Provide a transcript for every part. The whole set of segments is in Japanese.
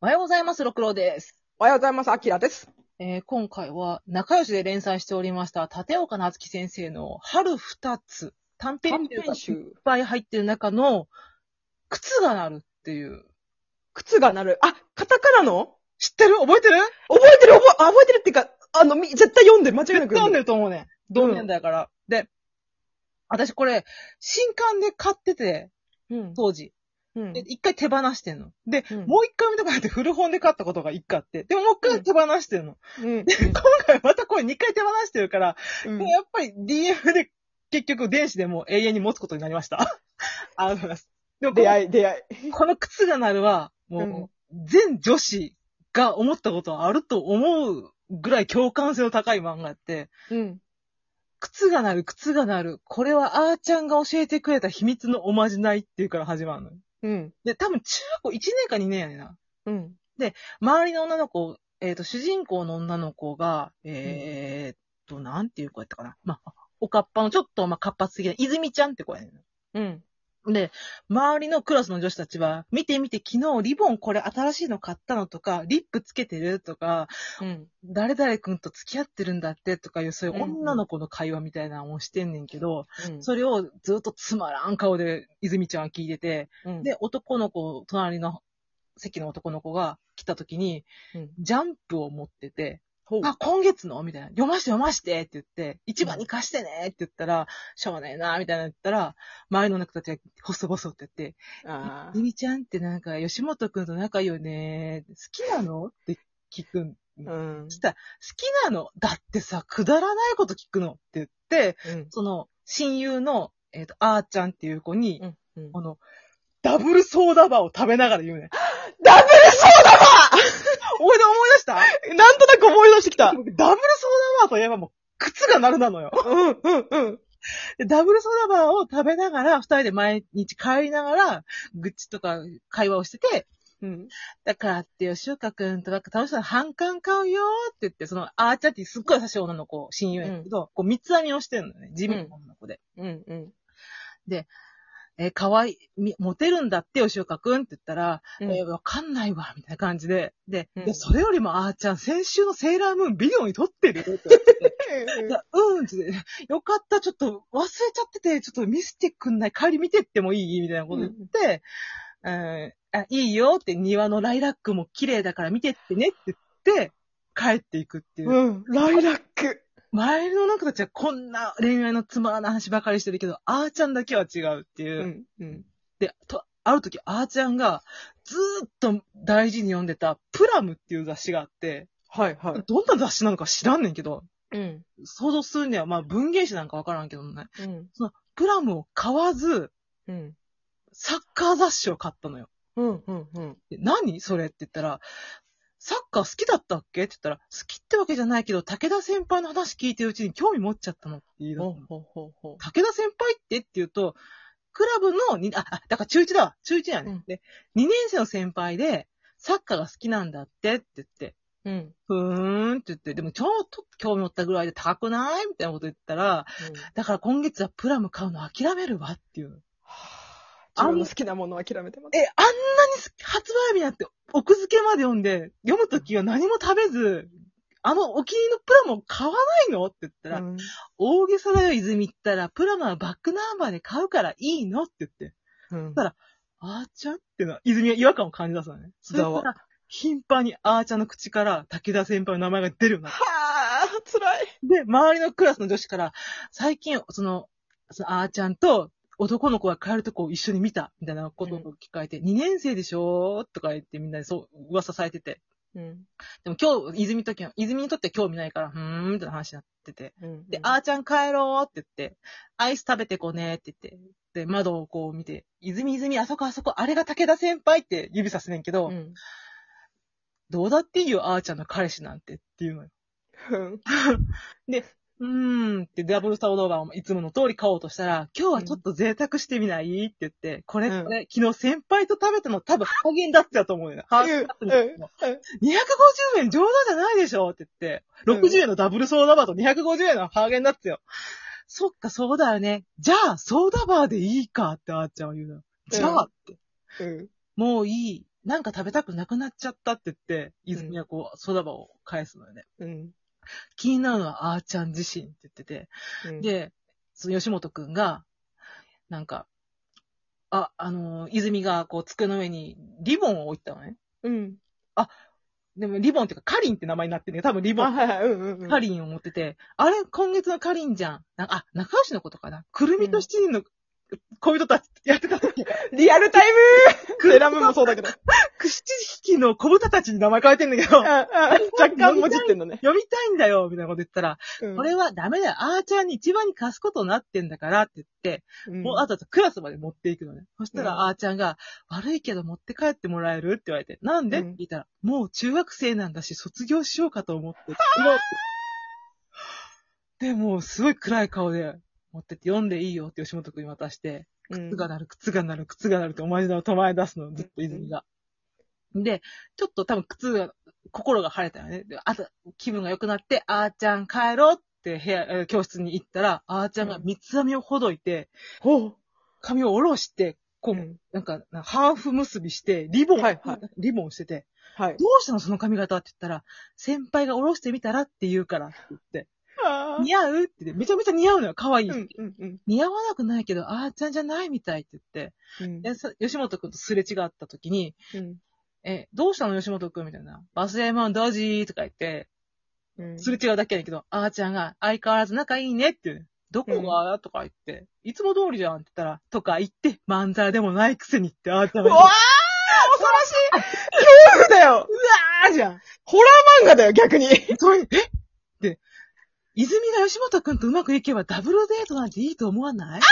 おはようございます、六郎です。おはようございます。アキラです。えー今回は仲良しで連載しておりました、立岡夏樹先生の春二つ、短編集がいっ集。ぱい入ってる中の、靴が鳴るっていう。靴が鳴る。あ、カタカナの？知ってる？覚えてる？覚えてる覚え、あ覚えてるっていうか、あの、み絶対読んでる。間違いなく読んでる。ると思うね。同年代から。で、私これ、新刊で買ってて、うん。当時。うんで、一回手放してんの。で、うんもう一回見たくなって古本で買ったことが一回あって。でももう一回手放してんの。うん。で、今回またこれ二回手放してるから、うんやっぱり DM で結局電子でもう永遠に持つことになりました。ありがとうございます。でもこの出会い、出会い。この靴が鳴るは、もう、全女子が思ったことはあると思うぐらい共感性の高い漫画やって、うん。靴が鳴る、靴が鳴る。これはあーちゃんが教えてくれた秘密のおまじないっていうから始まるのよ。うん。で、多分中学校1年か2年やねんな。うん。周りの女の子、えっ、と、主人公の女の子が、えーっと、なんていう子やったかな。まあ、おかっぱのちょっと、まあ、活発的な、泉ちゃんって子やねん。うん。で、周りのクラスの女子たちは、見て見て、昨日リボンこれ新しいの買ったのとか、リップつけてるとか、うん。誰々くんと付き合ってるんだってとかいう、そういう女の子の会話みたいなのをしてんねんけど、うん。それをずっとつまらん顔で泉ちゃんは聞いてて、うん、で、男の子、隣の席の男の子が来た時に、うんジャンプを持ってて、ほう。あ、今月の？みたいな。読まして読ましてって言って、一番に貸してねって言ったら、しょうがねえな、みたいなの言ったら、周りの中たちが細々って言って、あゆみちゃんってなんか、吉本くんと仲いいよね。好きなのって聞くん。ーうんそ。したら、好きなの？だってさ、くだらないこと聞くのって言って、うん。その、親友の、えっ、と、あーちゃんっていう子に、うん。うんこの、ダブルソーダバーを食べながら言うね。ダブルソーダ思い出思い出した？なんとなく思い出してきた。ダブルソーダバーといえばもう、靴が鳴るなのよ。うん、うん、うん。でダブルソーダバーを食べながら、二人で毎日帰りながら、愚痴とか会話をしてて、うん。だからって吉岡くんとなんか楽しそうな反感買うよって言って、その、あーちゃんってすっごい優しい女の子、親友やけど、こう三つ編みをしてるのね。地味な女の子で。うん、うん。えー、可愛い、みモテるんだって吉岡くんって言ったら、うんえーわかんないわ、みたいな感じで。で、うんでそれよりもあーちゃん、先週のセーラームーンビデオに撮ってる って言って。うん、つって、よかった、ちょっと忘れちゃってて、ちょっと見せてくんない帰り見てってもいい？みたいなこと言って、うん、あ、いいよって庭のライラックも綺麗だから見てってねって言って、帰っていくっていう。うん。ライラック。周りの中たちはこんな恋愛のつまらない話ばかりしてるけど、あーちゃんだけは違うっていう。うん。うん。で、と、ある時、あーちゃんがずーっと大事に読んでたプラムっていう雑誌があって、はい、はい。どんな雑誌なのか知らんねんけど、うん。想像するには、まあ文芸誌なんかわからんけどね。うん。その、プラムを買わず、うん。サッカー雑誌を買ったのよ。うん、うん、うん。で何それって言ったら、サッカー好きだったっけ？って言ったら、好きってわけじゃないけど、武田先輩の話聞いてるうちに興味持っちゃったの。って言い出。武田先輩ってって言うと、クラブのに、あ、あ、だから中1だわ。中1やね、うん。で、2年生の先輩で、サッカーが好きなんだってって言って、うん。ふーんって言って、でもちょっと興味持ったぐらいで高くない？みたいなこと言ったら、だから今月はプラム買うの諦めるわっていう。の。自分の好きなものを諦めてます。え、あんなにす発売日になって、奥付けまで読んで、読むときは何も食べず、あのお気に入りのプラムを買わないのって言ったら、うん大げさだよ、泉ったら、プラムはバックナンバーで買うからいいのって言って、うんだあーちゃんってのは、泉は違和感を感じ出すのね。それかだわら、頻繁にあーちゃんの口から武田先輩の名前が出るようになっはあ、辛い。て。で、周りのクラスの女子から、最近、その、そのあーちゃんと男の子が帰るとこを一緒に見た、みたいなことを聞かれて、2年生でしょとか言ってみんなでそう、噂されてて。うん。でも今日、泉ときは、泉にとって興味ないから、ふーん、みたいな話になってて。うん。で、あーちゃん帰ろうって言って、アイス食べてこねって言って、で、窓をこう見て、泉泉、あそこあそこ、あれが武田先輩って指さすねんけど、うん。どうだっていいよ、あーちゃんの彼氏なんてっていうのよ。うん。うーんってダブルサウドーバーをいつもの通り買おうとしたら、今日はちょっと贅沢してみない？って言って、これ、うんこれ、昨日先輩と食べたの多分ハーゲンダッツやと思うよ。ハーゲンダッツのうんうん250円冗談じゃないでしょ？って言って、うん60円のダブルソーダバーと250円のハーゲンダッツよ。そっか、そうだよね。じゃあ、ソーダバーでいいかってあーちゃんは言うの。じゃあって。うん。もういい。なんか食べたくなくなっちゃったって言って、泉はこう、そだばを返すのよね。うん。気になるのはあーちゃん自身って言ってて、うん、で、その吉本くんが、なんか、あ、あのー、泉がこう机の上にリボンを置いてたのね。うん。でもリボンっていうかカリンって名前になってるね。多分リボあ、ン。はいはい、うんうんうん。カリンを持ってて、あれ今月のカリンじゃん。なあ、仲良しのことかな。くるみと七人の恋人たちやってた時、リアルタイムセラムもそうだけど。く七匹の小豚たちに名前変えてんだけど、若干もじってんのね。読みたいんだよ、みたいなこと言ったら、うん。これはダメだよ。あーちゃんに一番に貸すことになってんだからって言って、うん。もうあとはクラスまで持っていくのね。そしたら、うん。あーちゃんが、悪いけど持って帰ってもらえるって言われて、なんで、うん。って聞いたら、もう中学生なんだし、卒業しようかと思って。で、もうすごい暗い顔で持ってって読んでいいよって吉本くんに渡して、うん靴が鳴る、靴が鳴る、靴が鳴るってお前の唱え出すの、ずっと泉が。で、ちょっと多分靴が、心が晴れたよね。で、あと気分が良くなって、あーちゃん帰ろうって部屋、えー教室に行ったら、あーちゃんが三つ編みをほどいて、ほう。髪を下ろして、こう、うんなんか、ハーフ結びして、リボン、はいはいリボンしてて、はい。どうしたのその髪型って言ったら、先輩が下ろしてみたらって言うからって言って、あ似合うってめちゃめちゃ似合うのよ、可愛いし。うんうんうん。似合わなくないけど、あーちゃんじゃないみたいって。言って、うん吉本くんとすれ違った時に、うん。え、どうしたの吉本くんみたいな。バスエモンドジーとか言って、うん。すれ違うだけやけど、あーちゃんが相変わらず仲いいねってどこが、とか言って、いつも通りじゃんって言ったら、とか言って、まんざらでもないくせにって、あーちゃんがう。わー恐ろしい。恐怖だよ。あーじゃん。ホラー漫画だよ、逆に。それ、え？で、泉が吉本くんとうまくいけばダブルデートなんていいと思わない？若い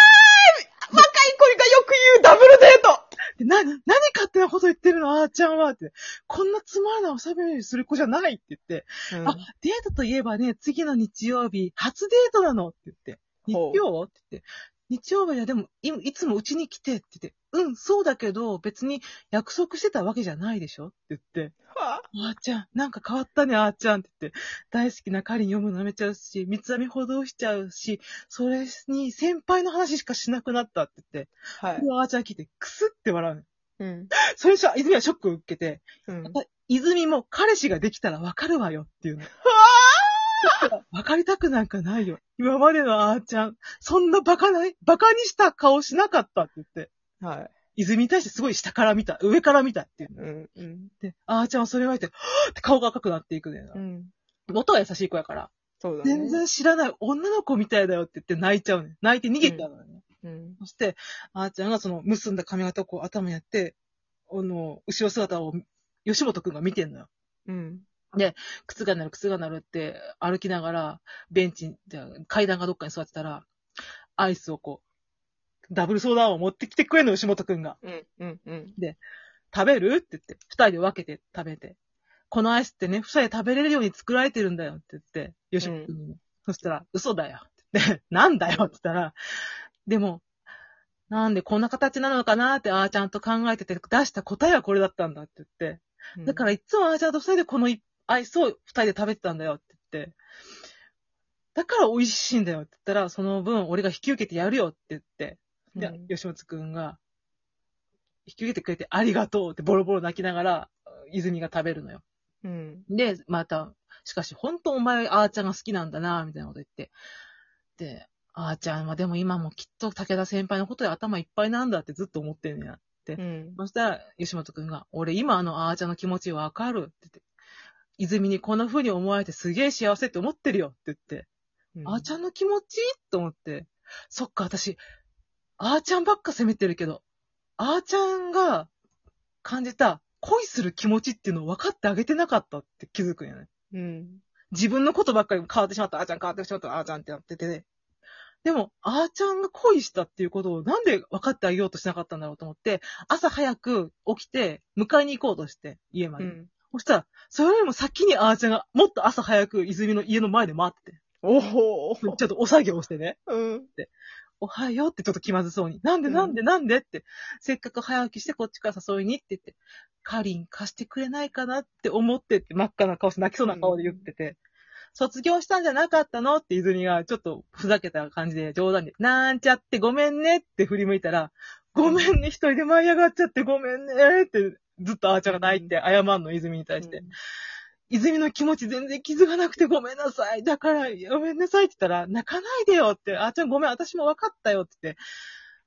子がよく言うダブルデートで、な、何勝手なこと言ってるの？あーちゃんはって。こんなつまらないおしゃべりする子じゃないって言って。あ、デートといえばね、次の日曜日、初デートなのって言って。日ほう曜？って言って。日曜日はでも、いいつもうちに来てって言って。うん、そうだけど、別に約束してたわけじゃないでしょ？って言って。はあーちゃん、なんか変わったね、あーちゃんって言って。大好きなカリン読むのやめちゃうし、三つ編みほどしちゃうし、それに先輩の話しかしなくなったって言って。はい。であーちゃん聞いて、くすって笑うの。うん。それじゃ、泉はショックを受けて、うん。泉も彼氏ができたらわかるわよっていうの。わかりたくなんかないよ。今までのあーちゃん、そんなバカない、バカにした顔しなかったって言って、はい。泉に対してすごい下から見た、上から見たっていうの。うん。うん。で、あーちゃんはそれ言われて、はぁって顔が赤くなっていくねんなう。ん。元は優しい子やから、そうだね。全然知らない女の子みたいだよって言って泣いちゃうねん。泣いて逃げちゃうのよね。うん。そして、あーちゃんがその結んだ髪型をこう頭にやって、あの、後ろ姿を吉本くんが見てんのよ。うん。靴が鳴る、靴が鳴るって歩きながら、ベンチ、じゃあ階段がどっかに座ってたら、アイスをこう、ダブルソーダを持ってきてくれんの、吉本くんが。うん。うん。うん。食べるって言って、二人で分けて食べて。このアイスってね、二人で食べれるように作られてるんだよって言って、吉本くんにね。そしたら、嘘だよって言って、なんだよって言ったら、でも、なんでこんな形なのかなって、あーちゃんと考えてて、出した答えはこれだったんだって言って、だからいつもあーちゃんと二人でこのいアイスを二人で食べてたんだよって言って、だから美味しいんだよって言ったら、その分俺が引き受けてやるよって言って、で、うん吉本くんが、引き受けてくれてありがとうってボロボロ泣きながら、泉が食べるのよ。うん。で、また、しかし本当お前あーちゃんが好きなんだな、みたいなこと言って。で、あーちゃんはでも今もきっと武田先輩のことで頭いっぱいなんだってずっと思ってんねや。うん。そしたら、吉本くんが、俺今あのあーちゃんの気持ちわかるって言って。泉にこんな風に思われてすげえ幸せって思ってるよって言って。あーちゃんの気持ち？と思って。そっか、私、あーちゃんばっか責めてるけど、あーちゃんが感じた恋する気持ちっていうのを分かってあげてなかったって気づくんやね。うん。自分のことばっかり変わってしまった、あーちゃん変わってしまった、あーちゃんってなってて、でも、あーちゃんが恋したっていうことをなんで分かってあげようとしなかったんだろうと思って、朝早く起きて、迎えに行こうとして、家まで。うん。そしたら、それよりも先にあーちゃんがもっと朝早く泉の家の前で待ってて、おほちょっとお作業をしてね。うん。おはようってちょっと気まずそうに。なんで？うん。なんで？なんで？って。せっかく早起きしてこっちから誘いにって言って、カリン貸してくれないかな？って思ってって真っ赤な顔して泣きそうな顔で言ってて、卒業したんじゃなかったの？って泉がちょっとふざけた感じで冗談で、なんちゃってごめんねって振り向いたら、ごめんね、一人で舞い上がっちゃってごめんねってずっとあーちゃんが泣いて謝んの、泉に対して。泉の気持ち全然気づかなくてごめんなさい。だから、ごめんなさいって言ったら、泣かないでよって、あーちゃんごめん、私も分かったよって言って、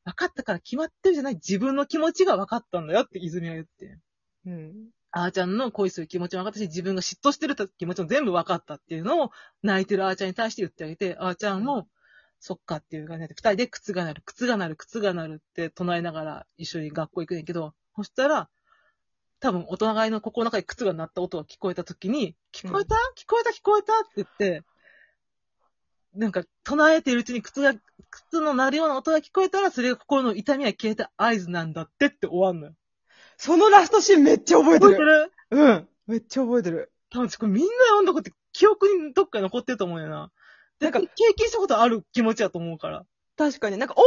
分かったから決まってるじゃない、自分の気持ちが分かったんだよって泉が言って。うん。あーちゃんの恋する気持ちも分かったし、自分が嫉妬してる気持ちも全部分かったっていうのを、泣いてるあーちゃんに対して言ってあげて、あーちゃんも、そっかっていう感じで、二人で靴が鳴る、靴が鳴る、靴が鳴るって唱えながら一緒に学校行くねんけど、そしたら、多分、お互いの心の中で靴が鳴った音が聞こえた時に、聞こえた、聞こえた？聞こえた？って言って、なんか、唱えてるうちに靴が、靴の鳴るような音が聞こえたら、それが心の痛みが消えた合図なんだってって終わんのよ。そのラストシーンめっちゃ覚えて覚えてる？るうん。めっちゃ覚えてる。多分、これみんな読んだこと記憶にどっかに残ってると思うよな。なんか、経験したことある気持ちだと思うから。確かに。なんか、音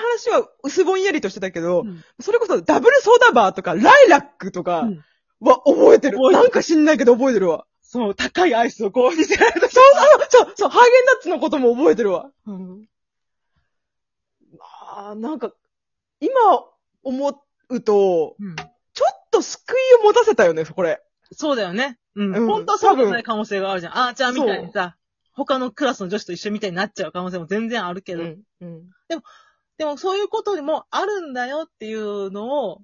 話は薄ぼんやりとしてたけど、うんそれこそダブルソーダバーとか、ライラックとかうんは覚えてる。覚えてるなんか知んないけど覚えてるわ。そう、高いアイスをこう見せられた。そうそう、そう、そう、ハーゲンダッツのことも覚えてるわ。うんあーなんか、今思うと、うん。ちょっと救いを持たせたよね、これ。そうだよね。うん。うん本当はそうじゃない可能性があるじゃん。あーちゃんみたいにさ、他のクラスの女子と一緒みたいになっちゃう可能性も全然あるけど。うん。うん。でもそういうことにもあるんだよっていうのを、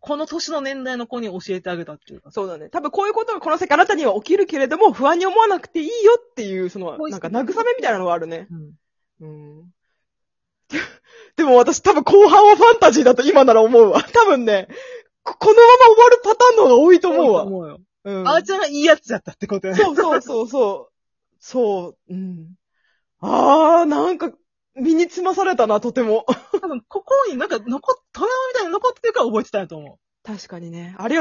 この年の年代の子に教えてあげたっていうか。そうだね。多分こういうことがこの世界あなたには起きるけれども、不安に思わなくていいよっていう、その、なんか慰めみたいなのがあるね。うん。うん。でも私多分後半はファンタジーだと今なら思うわ。多分ね、ここのまま終わるパターンの方が多いと思うわ。思うよ。うん。あーちゃんがいいやつだったってことよね。そうそうそうそう。そう。うん。あー、なんか、身につまされたな、とても。多分、ここになんか残っ、トラウマみたいに残ってるから覚えてたんやと思う。確かにね。ありが